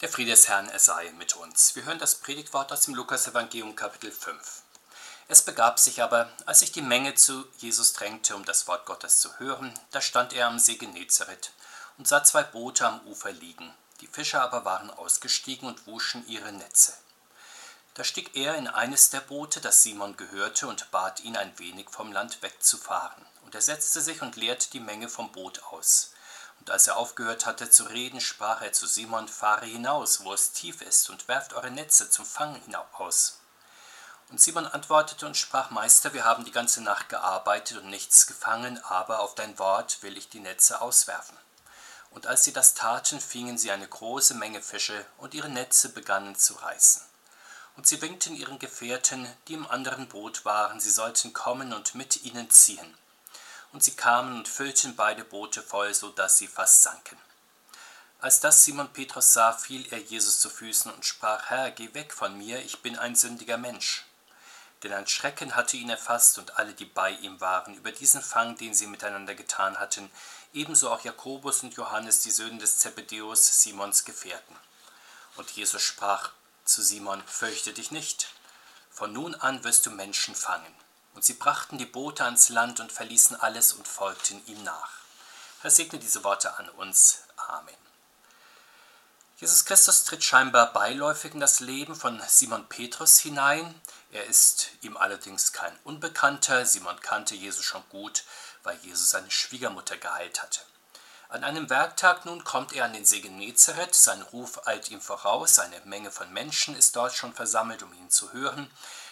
Der Friede des Herrn, er sei mit uns. Wir hören das Predigtwort aus dem Lukas-Evangelium, Kapitel 5. Es begab sich aber, als sich die Menge zu Jesus drängte, um das Wort Gottes zu hören, da stand er am See Genezareth und sah zwei Boote am Ufer liegen. Die Fischer aber waren ausgestiegen und wuschen ihre Netze. Da stieg er in eines der Boote, das Simon gehörte, und bat ihn, ein wenig vom Land wegzufahren. Und er setzte sich und leerte die Menge vom Boot aus. Als er aufgehört hatte zu reden, sprach er zu Simon, fahre hinaus, wo es tief ist, und werft eure Netze zum Fangen hinaus. Und Simon antwortete und sprach, Meister, wir haben die ganze Nacht gearbeitet und nichts gefangen, aber auf dein Wort will ich die Netze auswerfen. Und als sie das taten, fingen sie eine große Menge Fische, und ihre Netze begannen zu reißen. Und sie winkten ihren Gefährten, die im anderen Boot waren, sie sollten kommen und mit ihnen ziehen und sie kamen und füllten beide Boote voll, so dass sie fast sanken. Als das Simon Petrus sah, fiel er Jesus zu Füßen und sprach, Herr, geh weg von mir, ich bin ein sündiger Mensch. Denn ein Schrecken hatte ihn erfasst und alle, die bei ihm waren, über diesen Fang, den sie miteinander getan hatten, ebenso auch Jakobus und Johannes, die Söhne des Zebedeus, Simons Gefährten. Und Jesus sprach zu Simon, fürchte dich nicht, von nun an wirst du Menschen fangen. Und sie brachten die Boote ans Land und verließen alles und folgten ihm nach. Herr segne diese Worte an uns. Amen. Jesus Christus tritt scheinbar beiläufig in das Leben von Simon Petrus hinein. Er ist ihm allerdings kein Unbekannter. Simon kannte Jesus schon gut, weil Jesus seine Schwiegermutter geheilt hatte. An einem Werktag nun kommt er an den See Genezareth, sein Ruf eilt ihm voraus, eine Menge von Menschen ist dort schon versammelt, um ihn zu hören.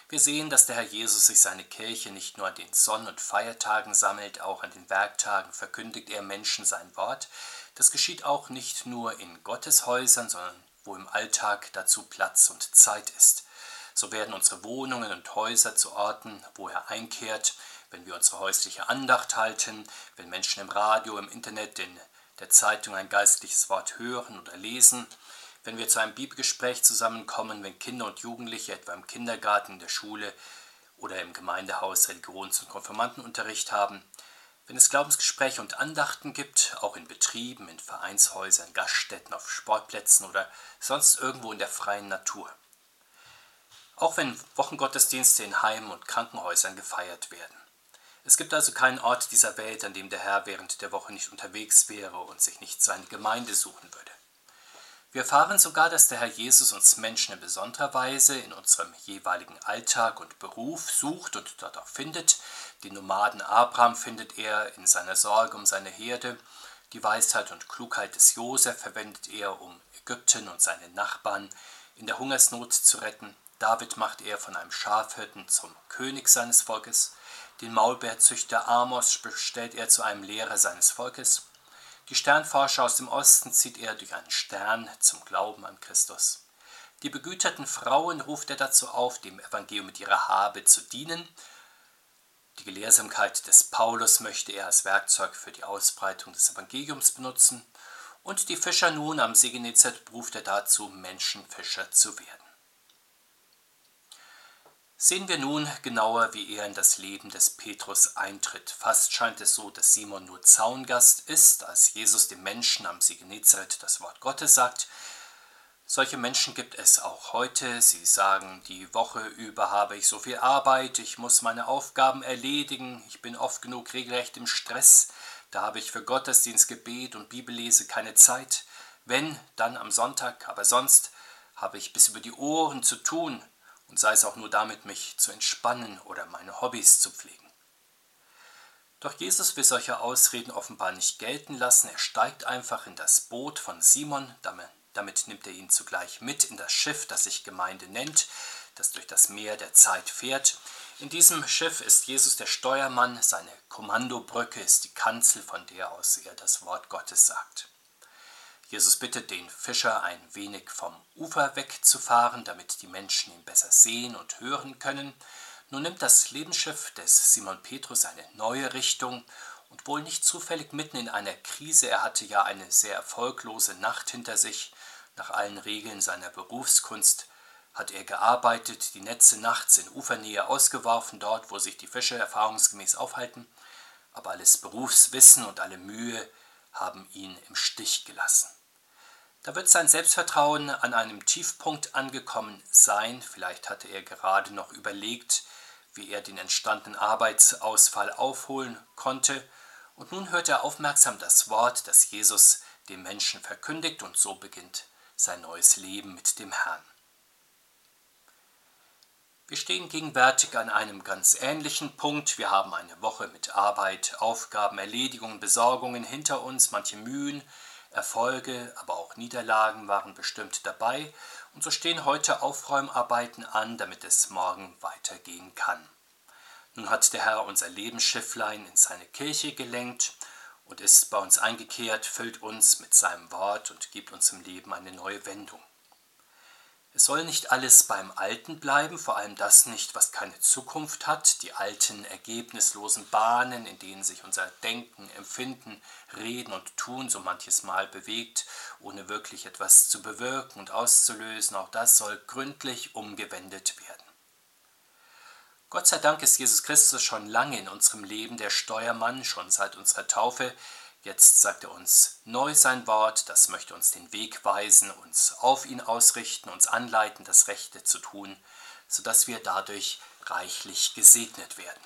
Wir sehen, dass der Herr Jesus sich seine Kirche nicht nur an den Sonn- und Feiertagen sammelt, auch an den Werktagen verkündigt er Menschen sein Wort. Das geschieht auch nicht nur in Gotteshäusern, sondern wo im Alltag dazu Platz und Zeit ist. So werden unsere Wohnungen und Häuser zu Orten, wo er einkehrt, wenn wir unsere häusliche Andacht halten, wenn Menschen im Radio, im Internet, in der Zeitung ein geistliches Wort hören oder lesen, wenn wir zu einem Bibelgespräch zusammenkommen, wenn Kinder und Jugendliche etwa im Kindergarten, in der Schule oder im Gemeindehaus Religions- und Konfirmandenunterricht haben, wenn es Glaubensgespräche und Andachten gibt, auch in Betrieben, in Vereinshäusern, Gaststätten, auf Sportplätzen oder sonst irgendwo in der freien Natur. Auch wenn Wochengottesdienste in Heimen und Krankenhäusern gefeiert werden. Es gibt also keinen Ort dieser Welt, an dem der Herr während der Woche nicht unterwegs wäre und sich nicht seine Gemeinde suchen würde. Wir erfahren sogar, dass der Herr Jesus uns Menschen in besonderer Weise in unserem jeweiligen Alltag und Beruf sucht und dort auch findet. Den Nomaden Abraham findet er in seiner Sorge um seine Herde. Die Weisheit und Klugheit des Josef verwendet er, um Ägypten und seine Nachbarn in der Hungersnot zu retten. David macht er von einem Schafhirten zum König seines Volkes. Den Maulbeerzüchter Amos bestellt er zu einem Lehrer seines Volkes. Die Sternforscher aus dem Osten zieht er durch einen Stern zum Glauben an Christus. Die begüterten Frauen ruft er dazu auf, dem Evangelium mit ihrer Habe zu dienen. Die Gelehrsamkeit des Paulus möchte er als Werkzeug für die Ausbreitung des Evangeliums benutzen. Und die Fischer nun am See Genezareth ruft er dazu, Menschenfischer zu werden. Sehen wir nun genauer, wie er in das Leben des Petrus eintritt. Fast scheint es so, dass Simon nur Zaungast ist, als Jesus dem Menschen am See Genezareth das Wort Gottes sagt. Solche Menschen gibt es auch heute. Sie sagen, die Woche über habe ich so viel Arbeit, ich muss meine Aufgaben erledigen, ich bin oft genug regelrecht im Stress, da habe ich für Gottesdienst, Gebet und Bibellese keine Zeit. Wenn, dann am Sonntag, aber sonst habe ich bis über die Ohren zu tun, und sei es auch nur damit, mich zu entspannen oder meine Hobbys zu pflegen. Doch Jesus will solche Ausreden offenbar nicht gelten lassen. Er steigt einfach in das Boot von Simon, damit, damit nimmt er ihn zugleich mit in das Schiff, das sich Gemeinde nennt, das durch das Meer der Zeit fährt. In diesem Schiff ist Jesus der Steuermann, seine Kommandobrücke ist die Kanzel, von der aus er das Wort Gottes sagt. Jesus bittet den Fischer ein wenig vom Ufer wegzufahren, damit die Menschen ihn besser sehen und hören können. Nun nimmt das Lebensschiff des Simon Petrus eine neue Richtung und wohl nicht zufällig mitten in einer Krise. Er hatte ja eine sehr erfolglose Nacht hinter sich. Nach allen Regeln seiner Berufskunst hat er gearbeitet, die Netze nachts in Ufernähe ausgeworfen, dort, wo sich die Fische erfahrungsgemäß aufhalten. Aber alles Berufswissen und alle Mühe haben ihn im Stich gelassen. Da wird sein Selbstvertrauen an einem Tiefpunkt angekommen sein. Vielleicht hatte er gerade noch überlegt, wie er den entstandenen Arbeitsausfall aufholen konnte. Und nun hört er aufmerksam das Wort, das Jesus dem Menschen verkündigt, und so beginnt sein neues Leben mit dem Herrn. Wir stehen gegenwärtig an einem ganz ähnlichen Punkt. Wir haben eine Woche mit Arbeit, Aufgaben, Erledigungen, Besorgungen hinter uns, manche Mühen, Erfolge, aber auch Niederlagen waren bestimmt dabei. Und so stehen heute Aufräumarbeiten an, damit es morgen weitergehen kann. Nun hat der Herr unser Lebensschifflein in seine Kirche gelenkt und ist bei uns eingekehrt, füllt uns mit seinem Wort und gibt uns im Leben eine neue Wendung. Es soll nicht alles beim Alten bleiben, vor allem das nicht, was keine Zukunft hat, die alten ergebnislosen Bahnen, in denen sich unser Denken, Empfinden, Reden und Tun so manches Mal bewegt, ohne wirklich etwas zu bewirken und auszulösen, auch das soll gründlich umgewendet werden. Gott sei Dank ist Jesus Christus schon lange in unserem Leben der Steuermann, schon seit unserer Taufe, Jetzt sagt er uns neu sein Wort, das möchte uns den Weg weisen, uns auf ihn ausrichten, uns anleiten, das Rechte zu tun, sodass wir dadurch reichlich gesegnet werden.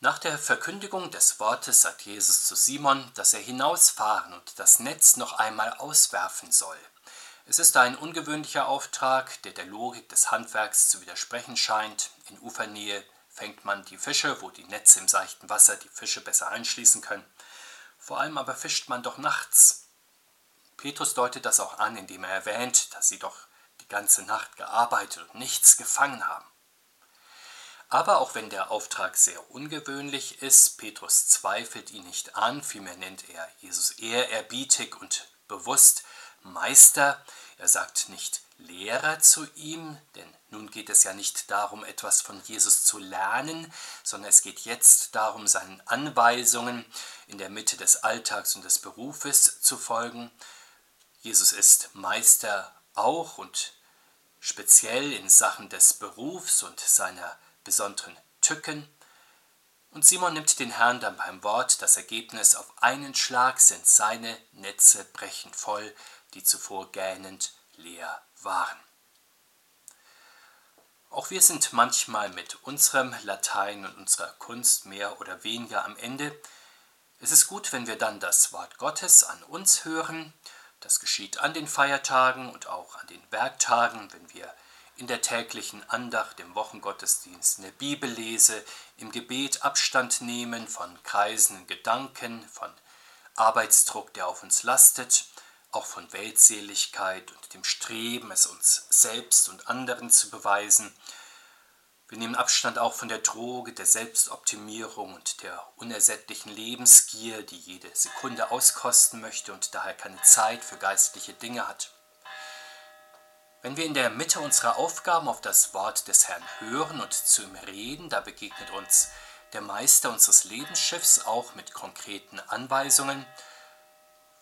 Nach der Verkündigung des Wortes sagt Jesus zu Simon, dass er hinausfahren und das Netz noch einmal auswerfen soll. Es ist ein ungewöhnlicher Auftrag, der der Logik des Handwerks zu widersprechen scheint. In Ufernähe fängt man die Fische, wo die Netze im seichten Wasser die Fische besser einschließen können. Vor allem aber fischt man doch nachts. Petrus deutet das auch an, indem er erwähnt, dass sie doch die ganze Nacht gearbeitet und nichts gefangen haben. Aber auch wenn der Auftrag sehr ungewöhnlich ist, Petrus zweifelt ihn nicht an, vielmehr nennt er Jesus ehrerbietig und bewusst Meister. Er sagt nicht Lehrer zu ihm, denn nun geht es ja nicht darum, etwas von Jesus zu lernen, sondern es geht jetzt darum, seinen Anweisungen in der Mitte des Alltags und des Berufes zu folgen. Jesus ist Meister auch und speziell in Sachen des Berufs und seiner besonderen Tücken. Und Simon nimmt den Herrn dann beim Wort. Das Ergebnis auf einen Schlag sind seine Netze brechend voll, die zuvor gähnend leer waren. Auch wir sind manchmal mit unserem Latein und unserer Kunst mehr oder weniger am Ende. Es ist gut, wenn wir dann das Wort Gottes an uns hören. Das geschieht an den Feiertagen und auch an den Werktagen, wenn wir in der täglichen Andacht, im Wochengottesdienst, in der Bibellese, im Gebet Abstand nehmen von kreisenden Gedanken, von Arbeitsdruck, der auf uns lastet auch von Weltseligkeit und dem Streben, es uns selbst und anderen zu beweisen. Wir nehmen Abstand auch von der Droge der Selbstoptimierung und der unersättlichen Lebensgier, die jede Sekunde auskosten möchte und daher keine Zeit für geistliche Dinge hat. Wenn wir in der Mitte unserer Aufgaben auf das Wort des Herrn hören und zu ihm reden, da begegnet uns der Meister unseres Lebensschiffs auch mit konkreten Anweisungen,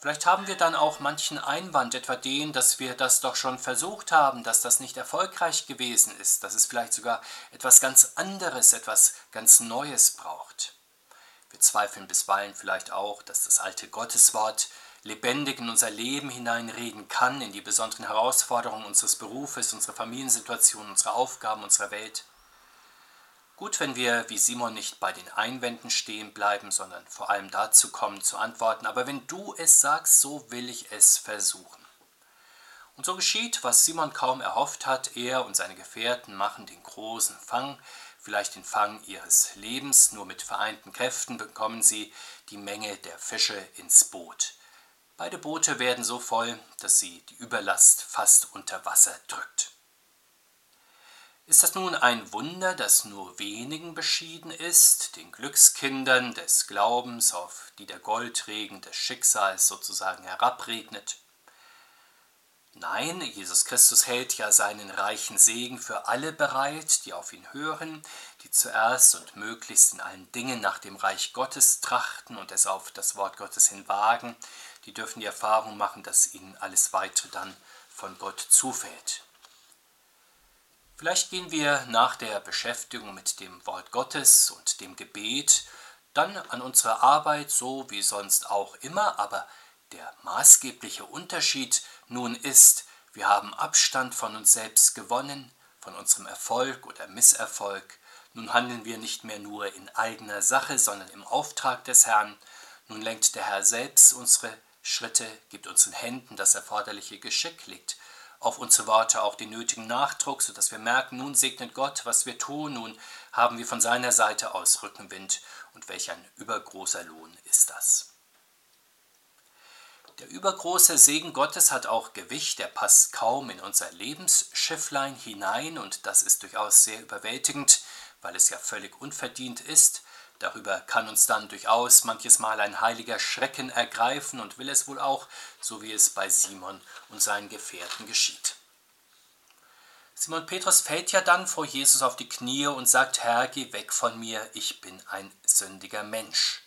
Vielleicht haben wir dann auch manchen Einwand, etwa den, dass wir das doch schon versucht haben, dass das nicht erfolgreich gewesen ist, dass es vielleicht sogar etwas ganz anderes, etwas ganz Neues braucht. Wir zweifeln bisweilen vielleicht auch, dass das alte Gotteswort lebendig in unser Leben hineinreden kann, in die besonderen Herausforderungen unseres Berufes, unserer Familiensituation, unserer Aufgaben, unserer Welt. Gut, wenn wir wie Simon nicht bei den Einwänden stehen bleiben, sondern vor allem dazu kommen zu antworten, aber wenn du es sagst, so will ich es versuchen. Und so geschieht, was Simon kaum erhofft hat, er und seine Gefährten machen den großen Fang, vielleicht den Fang ihres Lebens, nur mit vereinten Kräften bekommen sie die Menge der Fische ins Boot. Beide Boote werden so voll, dass sie die Überlast fast unter Wasser drückt. Ist das nun ein Wunder, das nur wenigen beschieden ist, den Glückskindern des Glaubens, auf die der Goldregen des Schicksals sozusagen herabregnet? Nein, Jesus Christus hält ja seinen reichen Segen für alle bereit, die auf ihn hören, die zuerst und möglichst in allen Dingen nach dem Reich Gottes trachten und es auf das Wort Gottes hin wagen, die dürfen die Erfahrung machen, dass ihnen alles weitere dann von Gott zufällt. Vielleicht gehen wir nach der Beschäftigung mit dem Wort Gottes und dem Gebet dann an unsere Arbeit so wie sonst auch immer, aber Der maßgebliche Unterschied nun ist, wir haben Abstand von uns selbst gewonnen, von unserem Erfolg oder Misserfolg. Nun handeln wir nicht mehr nur in eigener Sache, sondern im Auftrag des Herrn. Nun lenkt der Herr selbst unsere Schritte, gibt unseren Händen das erforderliche Geschick, legt auf unsere Worte auch den nötigen Nachdruck, sodass wir merken, nun segnet Gott, was wir tun, nun haben wir von seiner Seite aus Rückenwind und welch ein übergroßer Lohn ist das. Der übergroße Segen Gottes hat auch Gewicht, er passt kaum in unser Lebensschifflein hinein und das ist durchaus sehr überwältigend, weil es ja völlig unverdient ist. Darüber kann uns dann durchaus manches Mal ein heiliger Schrecken ergreifen und will es wohl auch, so wie es bei Simon und seinen Gefährten geschieht. Simon Petrus fällt ja dann vor Jesus auf die Knie und sagt, Herr, geh weg von mir, ich bin ein sündiger Mensch.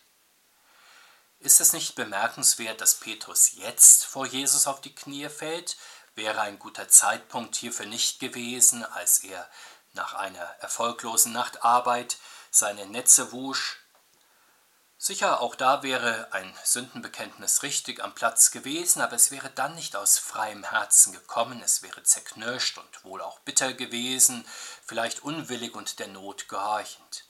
Ist es nicht bemerkenswert, dass Petrus jetzt vor Jesus auf die Knie fällt? Wäre ein guter Zeitpunkt hierfür nicht gewesen, als er nach einer erfolglosen Nachtarbeit seine Netze wusch. Sicher, auch da wäre ein Sündenbekenntnis richtig am Platz gewesen, aber es wäre dann nicht aus freiem Herzen gekommen, es wäre zerknirscht und wohl auch bitter gewesen, vielleicht unwillig und der Not gehorchend.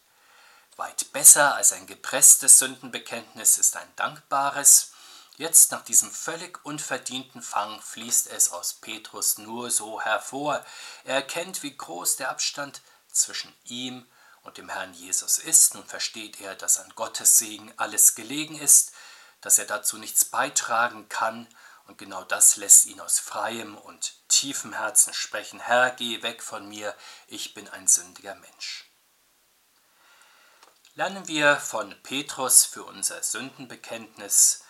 Weit besser als ein gepresstes Sündenbekenntnis ist ein dankbares. Jetzt nach diesem völlig unverdienten Fang fließt es aus Petrus nur so hervor. Er erkennt, wie groß der Abstand zwischen ihm und dem Herrn Jesus ist, nun versteht er, dass an Gottes Segen alles gelegen ist, dass er dazu nichts beitragen kann, und genau das lässt ihn aus freiem und tiefem Herzen sprechen, Herr, geh weg von mir, ich bin ein sündiger Mensch. Lernen wir von Petrus für unser Sündenbekenntnis,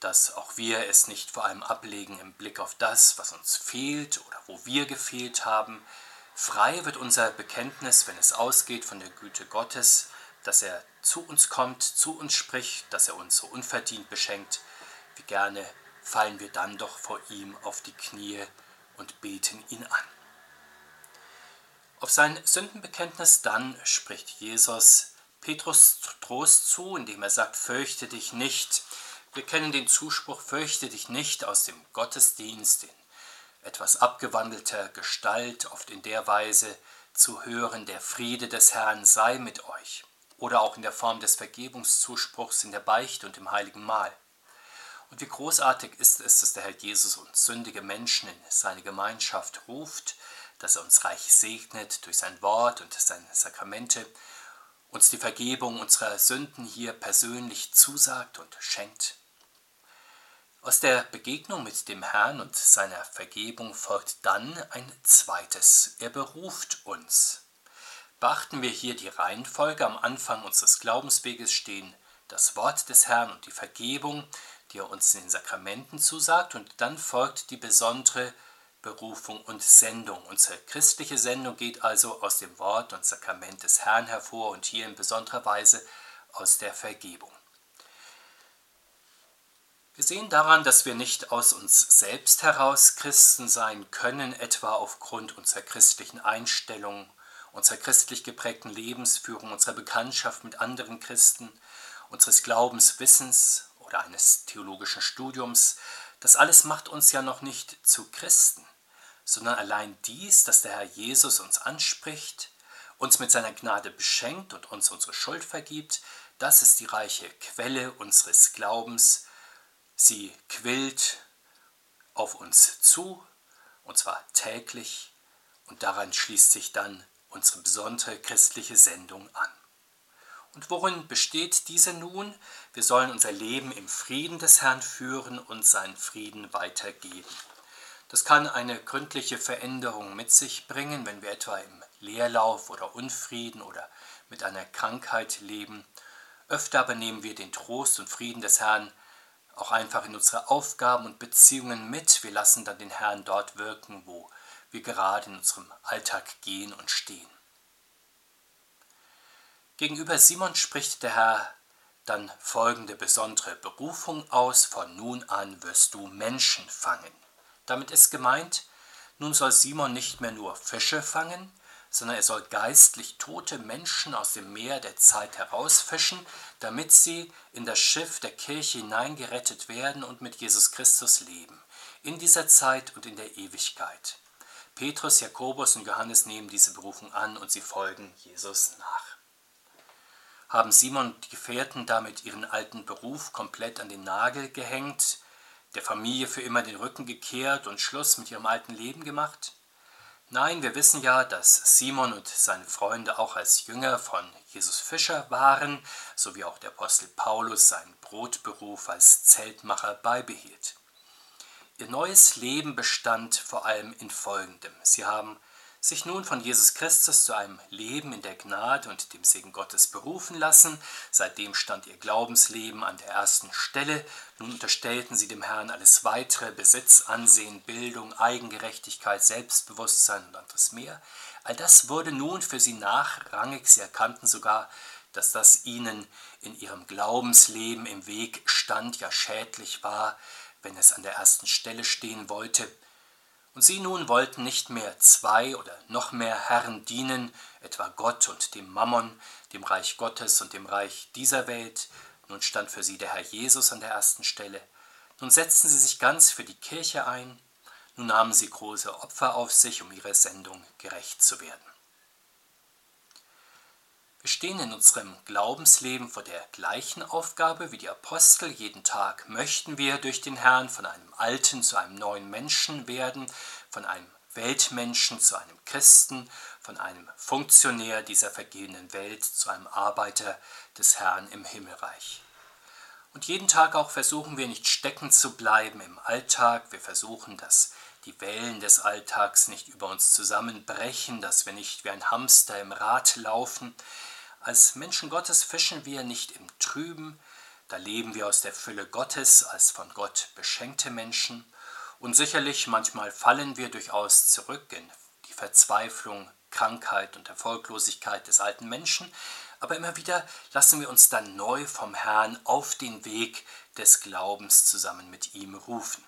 dass auch wir es nicht vor allem ablegen im Blick auf das, was uns fehlt oder wo wir gefehlt haben, Frei wird unser Bekenntnis, wenn es ausgeht von der Güte Gottes, dass er zu uns kommt, zu uns spricht, dass er uns so unverdient beschenkt. Wie gerne fallen wir dann doch vor ihm auf die Knie und beten ihn an. Auf sein Sündenbekenntnis dann spricht Jesus Petrus Trost zu, indem er sagt, fürchte dich nicht. Wir kennen den Zuspruch, fürchte dich nicht aus dem Gottesdienst, den etwas abgewandelter Gestalt, oft in der Weise zu hören, der Friede des Herrn sei mit euch, oder auch in der Form des Vergebungszuspruchs in der Beichte und im heiligen Mahl. Und wie großartig ist es, dass der Herr Jesus uns sündige Menschen in seine Gemeinschaft ruft, dass er uns reich segnet durch sein Wort und seine Sakramente, uns die Vergebung unserer Sünden hier persönlich zusagt und schenkt. Aus der Begegnung mit dem Herrn und seiner Vergebung folgt dann ein zweites. Er beruft uns. Beachten wir hier die Reihenfolge. Am Anfang unseres Glaubensweges stehen das Wort des Herrn und die Vergebung, die er uns in den Sakramenten zusagt. Und dann folgt die besondere Berufung und Sendung. Unsere christliche Sendung geht also aus dem Wort und Sakrament des Herrn hervor und hier in besonderer Weise aus der Vergebung. Wir sehen daran, dass wir nicht aus uns selbst heraus Christen sein können, etwa aufgrund unserer christlichen Einstellung, unserer christlich geprägten Lebensführung, unserer Bekanntschaft mit anderen Christen, unseres Glaubenswissens oder eines theologischen Studiums. Das alles macht uns ja noch nicht zu Christen, sondern allein dies, dass der Herr Jesus uns anspricht, uns mit seiner Gnade beschenkt und uns unsere Schuld vergibt, das ist die reiche Quelle unseres Glaubens, Sie quillt auf uns zu, und zwar täglich, und daran schließt sich dann unsere besondere christliche Sendung an. Und worin besteht diese nun? Wir sollen unser Leben im Frieden des Herrn führen und seinen Frieden weitergeben. Das kann eine gründliche Veränderung mit sich bringen, wenn wir etwa im Leerlauf oder Unfrieden oder mit einer Krankheit leben. Öfter aber nehmen wir den Trost und Frieden des Herrn auch einfach in unsere Aufgaben und Beziehungen mit. Wir lassen dann den Herrn dort wirken, wo wir gerade in unserem Alltag gehen und stehen. Gegenüber Simon spricht der Herr dann folgende besondere Berufung aus, von nun an wirst du Menschen fangen. Damit ist gemeint, nun soll Simon nicht mehr nur Fische fangen, sondern er soll geistlich tote Menschen aus dem Meer der Zeit herausfischen, damit sie in das Schiff der Kirche hineingerettet werden und mit Jesus Christus leben, in dieser Zeit und in der Ewigkeit. Petrus, Jakobus und Johannes nehmen diese Berufung an und sie folgen Jesus nach. Haben Simon und die Gefährten damit ihren alten Beruf komplett an den Nagel gehängt, der Familie für immer den Rücken gekehrt und Schluss mit ihrem alten Leben gemacht? Nein, wir wissen ja, dass Simon und seine Freunde auch als Jünger von Jesus Fischer waren, so wie auch der Apostel Paulus seinen Brotberuf als Zeltmacher beibehielt. Ihr neues Leben bestand vor allem in Folgendem. Sie haben sich nun von Jesus Christus zu einem Leben in der Gnade und dem Segen Gottes berufen lassen. Seitdem stand ihr Glaubensleben an der ersten Stelle. Nun unterstellten sie dem Herrn alles weitere, Besitz, Ansehen, Bildung, Eigengerechtigkeit, Selbstbewusstsein und anderes mehr. All das wurde nun für sie nachrangig. Sie erkannten sogar, dass das ihnen in ihrem Glaubensleben im Weg stand, ja schädlich war, wenn es an der ersten Stelle stehen wollte. Und sie nun wollten nicht mehr zwei oder noch mehr Herren dienen, etwa Gott und dem Mammon, dem Reich Gottes und dem Reich dieser Welt. Nun stand für sie der Herr Jesus an der ersten Stelle. Nun setzten sie sich ganz für die Kirche ein. Nun nahmen sie große Opfer auf sich, um ihrer Sendung gerecht zu werden. Wir stehen in unserem Glaubensleben vor der gleichen Aufgabe wie die Apostel. Jeden Tag möchten wir durch den Herrn von einem alten zu einem neuen Menschen werden, von einem Weltmenschen zu einem Christen, von einem Funktionär dieser vergehenden Welt zu einem Arbeiter des Herrn im Himmelreich. Und jeden Tag auch versuchen wir nicht stecken zu bleiben im Alltag. Wir versuchen, dass die Wellen des Alltags nicht über uns zusammenbrechen, dass wir nicht wie ein Hamster im Rad laufen. Als Menschen Gottes fischen wir nicht im Trüben, da leben wir aus der Fülle Gottes als von Gott beschenkte Menschen. Und sicherlich manchmal fallen wir durchaus zurück in die Verzweiflung, Krankheit und Erfolglosigkeit des alten Menschen, aber immer wieder lassen wir uns dann neu vom Herrn auf den Weg des Glaubens zusammen mit ihm rufen.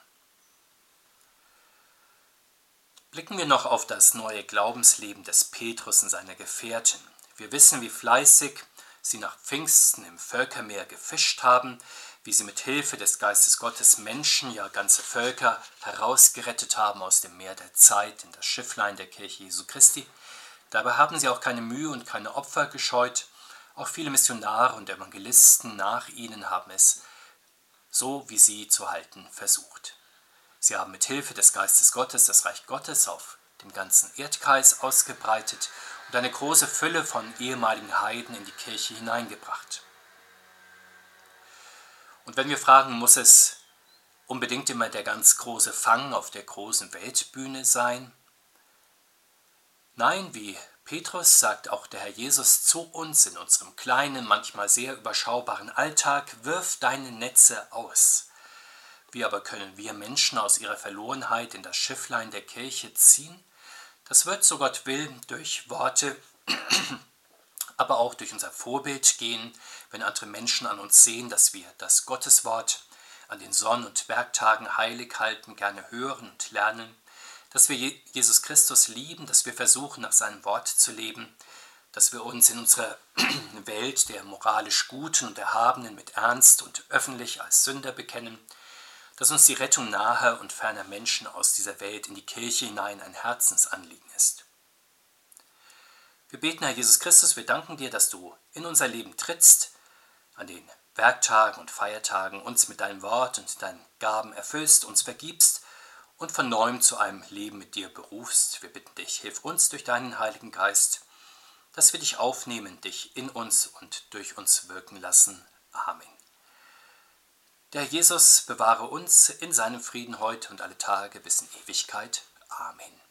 Blicken wir noch auf das neue Glaubensleben des Petrus und seiner Gefährten. Wir wissen, wie fleißig sie nach Pfingsten im Völkermeer gefischt haben, wie sie mit Hilfe des Geistes Gottes Menschen, ja ganze Völker herausgerettet haben aus dem Meer der Zeit in das Schifflein der Kirche Jesu Christi. Dabei haben sie auch keine Mühe und keine Opfer gescheut. Auch viele Missionare und Evangelisten nach ihnen haben es so wie sie zu halten versucht. Sie haben mit Hilfe des Geistes Gottes das Reich Gottes auf dem ganzen Erdkreis ausgebreitet und eine große Fülle von ehemaligen Heiden in die Kirche hineingebracht. Und wenn wir fragen, muss es unbedingt immer der ganz große Fang auf der großen Weltbühne sein? Nein, wie Petrus sagt auch der Herr Jesus zu uns in unserem kleinen, manchmal sehr überschaubaren Alltag, wirf deine Netze aus. Wie aber können wir Menschen aus ihrer Verlorenheit in das Schifflein der Kirche ziehen? Das wird, so Gott will, durch Worte, aber auch durch unser Vorbild gehen, wenn andere Menschen an uns sehen, dass wir das Gotteswort an den Sonn- und Werktagen heilig halten, gerne hören und lernen, dass wir Jesus Christus lieben, dass wir versuchen, nach seinem Wort zu leben, dass wir uns in unserer Welt der moralisch Guten und Erhabenen mit Ernst und öffentlich als Sünder bekennen, dass uns die Rettung naher und ferner Menschen aus dieser Welt in die Kirche hinein ein Herzensanliegen ist. Wir beten, Herr Jesus Christus, wir danken dir, dass du in unser Leben trittst, an den Werktagen und Feiertagen uns mit deinem Wort und deinen Gaben erfüllst, uns vergibst und von neuem zu einem Leben mit dir berufst. Wir bitten dich, hilf uns durch deinen Heiligen Geist, dass wir dich aufnehmen, dich in uns und durch uns wirken lassen. Amen. Der Jesus bewahre uns in seinem Frieden heute und alle Tage bis in Ewigkeit. Amen.